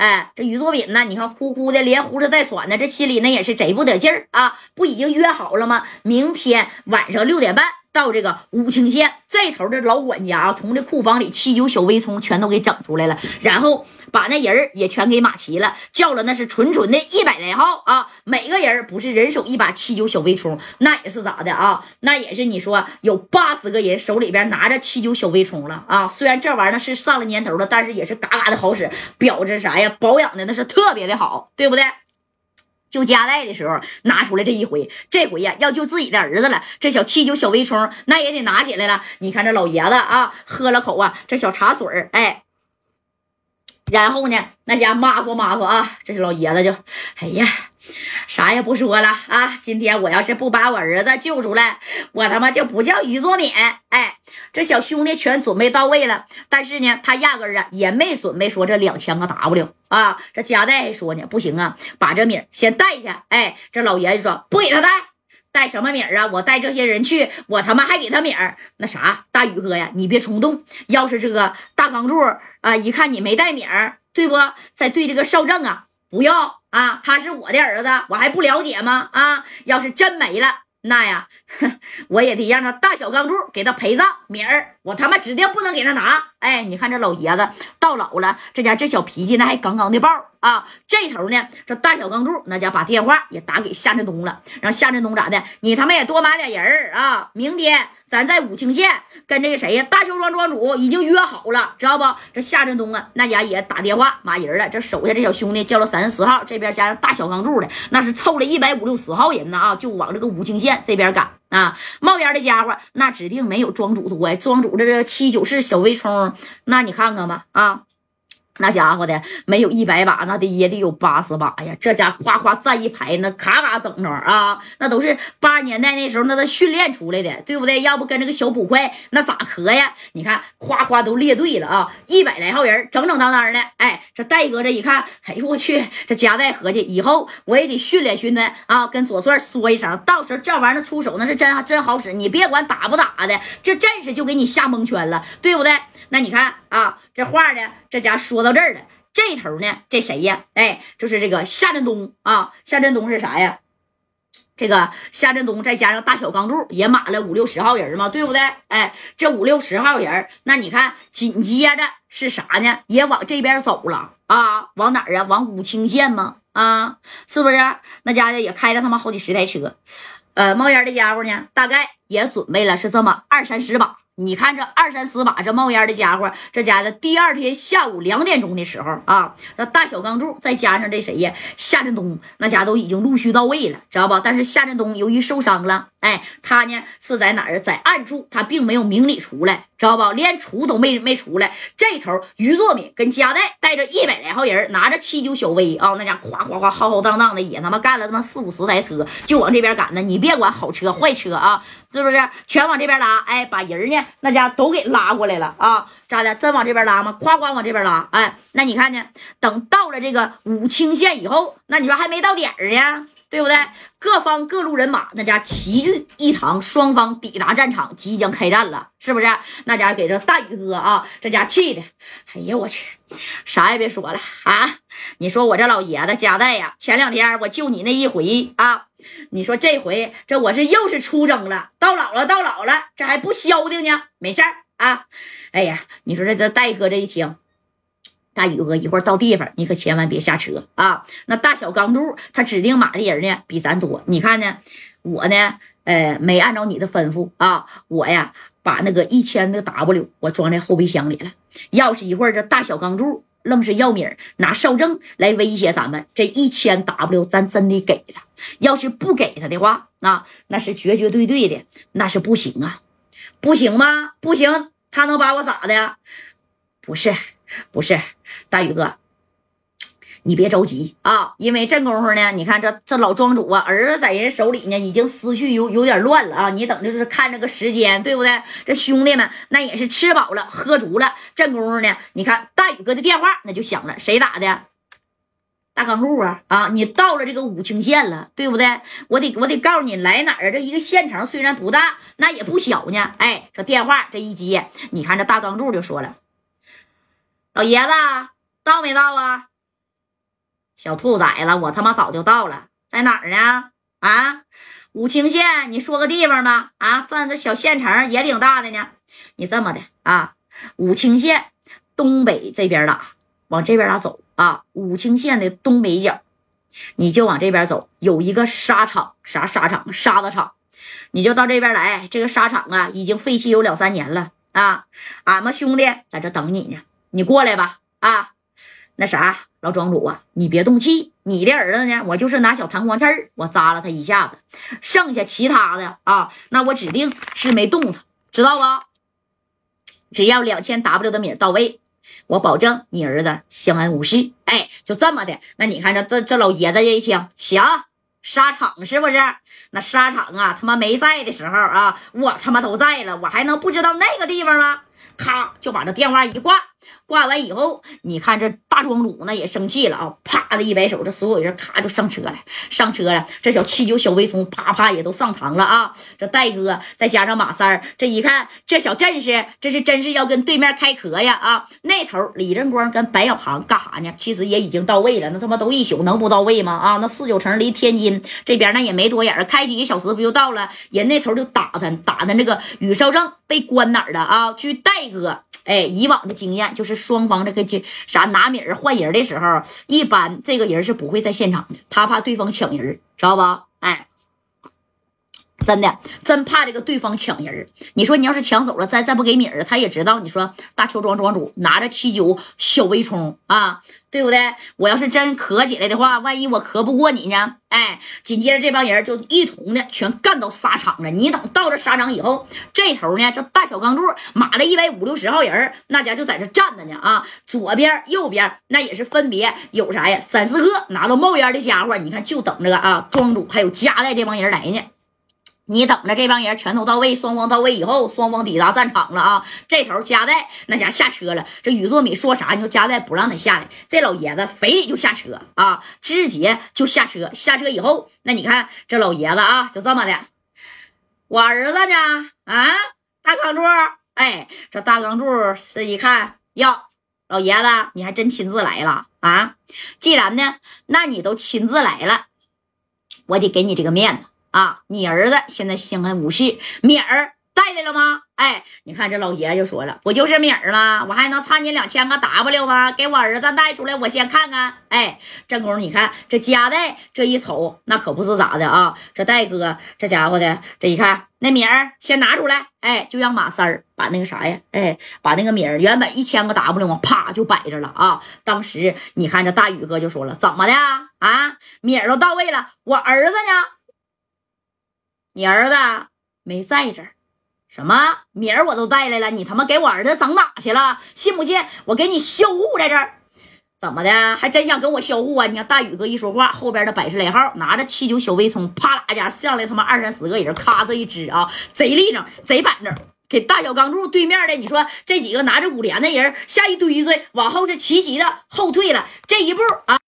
哎，这于作品呢，你看哭哭的，连呼哧带喘的，这心里呢也是贼不得劲儿啊！不已经约好了吗？明天晚上六点半。到这个武清县这头的老管家啊，从这库房里七九小微葱全都给整出来了，然后把那人也全给码齐了，叫了那是纯纯的一百来号啊，每个人不是人手一把七九小微葱，那也是咋的啊？那也是你说有八十个人手里边拿着七九小微葱了啊！虽然这玩意儿是上了年头了，但是也是嘎嘎的好使，表着啥呀？保养的那是特别的好，对不对？就夹带的时候拿出来这一回，这回呀要救自己的儿子了。这小七九小微冲那也得拿起来了。你看这老爷子啊，喝了口啊这小茶水儿，哎，然后呢那家抹嗦抹嗦啊，这是老爷子就，哎呀，啥也不说了啊。今天我要是不把我儿子救出来，我他妈就不叫于作敏。哎，这小兄弟全准备到位了，但是呢，他压根儿啊也没准备说这两千个 W。啊，这家代说呢，不行啊，把这米先带去。哎，这老爷子说不给他带，带什么米啊？我带这些人去，我他妈还给他米儿。那啥，大宇哥呀，你别冲动。要是这个大钢柱啊，一看你没带米儿，对不？再对这个少正啊，不要啊，他是我的儿子，我还不了解吗？啊，要是真没了。那呀，我也得让他大小钢柱给他陪葬。明儿我他妈指定不能给他拿。哎，你看这老爷子到老了，这家这小脾气那还杠杠的爆啊。这头呢，这大小钢柱那家把电话也打给夏振东了，让夏振东咋的？你他妈也多买点人啊！明天咱在武清县跟这个谁呀，大邱庄庄主已经约好了，知道不？这夏振东啊，那家也打电话码人了。这手下这小兄弟叫了三十四号，这边加上大小钢柱的，那是凑了一百五六十号人呢啊，就往这个武清县这边赶。啊，冒烟的家伙，那指定没有庄主多呀。庄主这这七九式小微冲，那你看看吧，啊。那家伙的没有一百把，那得也得有八十把呀！这家夸夸站一排，那咔咔整着啊，那都是八十年代那时候那都训练出来的，对不对？要不跟这个小捕快那咋磕呀？你看，夸夸都列队了啊，一百来号人，整整当当的。哎，这戴哥这一看，哎呦我去，这夹带合计，以后我也得训练训练啊，跟左帅说一声，到时候这玩意儿出手那是真真好使，你别管打不打的，这阵势就给你吓蒙圈了，对不对？那你看啊，这话呢，这家说到这儿了，这头呢，这谁呀？哎，就是这个夏振东啊。夏振东是啥呀？这个夏振东再加上大小钢柱也码了五六十号人嘛，对不对？哎，这五六十号人，那你看紧接着是啥呢？也往这边走了啊？往哪儿啊？往武清县吗？啊，是不是？那家伙也开了他妈好几十台车，呃，冒烟的家伙呢，大概也准备了是这么二三十把。你看这二三十把这冒烟的家伙，这家的第二天下午两点钟的时候啊，那大小钢柱再加上这谁呀，夏振东，那家都已经陆续到位了，知道不？但是夏振东由于受伤了，哎，他呢是在哪儿？在暗处，他并没有明里出来。知道不？连出都没没出来。这头于作敏跟加代带着一百来号人，拿着七九小威啊，那家夸夸夸浩浩荡荡的，也他妈干了他妈四五十台车，就往这边赶呢。你别管好车坏车啊，是不是？全往这边拉。哎，把人呢那家都给拉过来了啊？咋的？真往这边拉吗？夸夸往这边拉。哎，那你看呢？等到了这个武清县以后，那你说还没到点儿呢？对不对？各方各路人马那家齐聚一堂，双方抵达战场，即将开战了，是不是？那家给这大宇哥啊，这家气的，哎呀，我去，啥也别说了啊！你说我这老爷子家代呀，前两天我救你那一回啊，你说这回这我是又是出征了，到老了到老了，这还不消停呢？没事儿啊！哎呀，你说这这戴哥这一听。大宇哥，一会儿到地方，你可千万别下车啊！那大小钢柱他指定码的人呢，比咱多。你看呢，我呢，呃，没按照你的吩咐啊，我呀，把那个一千的 W 我装在后备箱里了。要是一会儿这大小钢柱愣是要米，拿少正来威胁咱们，这一千 W 咱真得给他。要是不给他的话，啊，那是绝绝对对的，那是不行啊，不行吗？不行，他能把我咋的？不是。不是大宇哥，你别着急啊，因为这功夫呢，你看这这老庄主啊，儿子在人手里呢，已经思绪有有点乱了啊。你等就是看这个时间，对不对？这兄弟们那也是吃饱了喝足了，这功夫呢，你看大宇哥的电话那就响了，谁打的？大钢柱啊啊！你到了这个武清县了，对不对？我得我得告诉你来哪儿？这一个县城虽然不大，那也不小呢。哎，这电话这一接，你看这大钢柱就说了。老爷子到没到啊？小兔崽子，我他妈早就到了，在哪儿呢？啊，武清县，你说个地方吧。啊，咱这小县城也挺大的呢。你这么的啊，武清县东北这边打，往这边打走啊。武清县的东北角，你就往这边走，有一个沙场，啥沙场？沙子厂。你就到这边来，这个沙场啊，已经废弃有两三年了啊。俺们兄弟在这等你呢，你过来吧。啊，那啥。老庄主啊，你别动气，你的儿子呢？我就是拿小弹簧刺儿我扎了他一下子，剩下其他的啊，那我指定是没动他，知道不？只要两千 W 的米到位，我保证你儿子相安无事。哎，就这么的。那你看这这这老爷子这一听，行，沙场是不是？那沙场啊，他妈没在的时候啊，我他妈都在了，我还能不知道那个地方吗？咔，就把这电话一挂。挂完以后，你看这大庄主那也生气了啊！啪的一摆手，这所有人咔就上车了，上车了。这小七九小微风啪啪也都上堂了啊！这戴哥再加上马三儿，这一看这小阵势，这是真是要跟对面开壳呀啊！那头李正光跟白小航干啥呢？其实也已经到位了，那他妈都一宿能不到位吗？啊，那四九城离天津这边那也没多远，开几个小时不就到了？人那头就打他，打他那个宇少正被关哪儿了啊？据戴哥。哎，以往的经验就是双方这个就啥拿米儿换人的时候，一般这个人是不会在现场的，他怕对方抢人，知道吧？哎，真的真怕这个对方抢人。你说你要是抢走了，再再不给米儿，他也知道。你说大邱庄庄主拿着七九小微冲啊。对不对？我要是真咳起来的话，万一我咳不过你呢？哎，紧接着这帮人就一同的全干到沙场了。你等到了沙场以后，这头呢，这大小钢柱码了一百五六十号人，那家就在这站着呢啊。左边、右边那也是分别有啥呀？三四个拿到冒烟的家伙，你看就等着啊，庄主还有加代这帮人来呢。你等着，这帮人全都到位，双方到位以后，双方抵达战场了啊！这头加代那家下车了，这宇作米说啥？你说加代不让他下来，这老爷子非得就下车啊！直接就下车，下车以后，那你看这老爷子啊，就这么的，我儿子呢？啊，大钢柱，哎，这大钢柱这一看，哟，老爷子，你还真亲自来了啊！既然呢，那你都亲自来了，我得给你这个面子。啊，你儿子现在相安无事，米儿带来了吗？哎，你看这老爷就说了，不就是米儿吗？我还能差你两千个 W 吗？给我儿子带出来，我先看看。哎，正宫，你看这家代这一瞅，那可不是咋的啊？这戴哥这家伙的，这一看那米儿先拿出来，哎，就让马三儿把那个啥呀，哎，把那个米儿原本一千个 W 嘛，啪就摆着了啊。当时你看这大宇哥就说了，怎么的啊？米儿都到位了，我儿子呢？你儿子没在这儿，什么名儿我都带来了，你他妈给我儿子整哪去了？信不信我给你销户在这儿？怎么的？还真想跟我销户啊？你看大宇哥一说话，后边的百十来号拿着七九小微冲，啪啦家上来他妈二三十个人，咔这一支啊，贼立正，贼板正，给大小钢柱对面的，你说这几个拿着五连的人下一堆子，往后是齐齐的后退了这一步啊。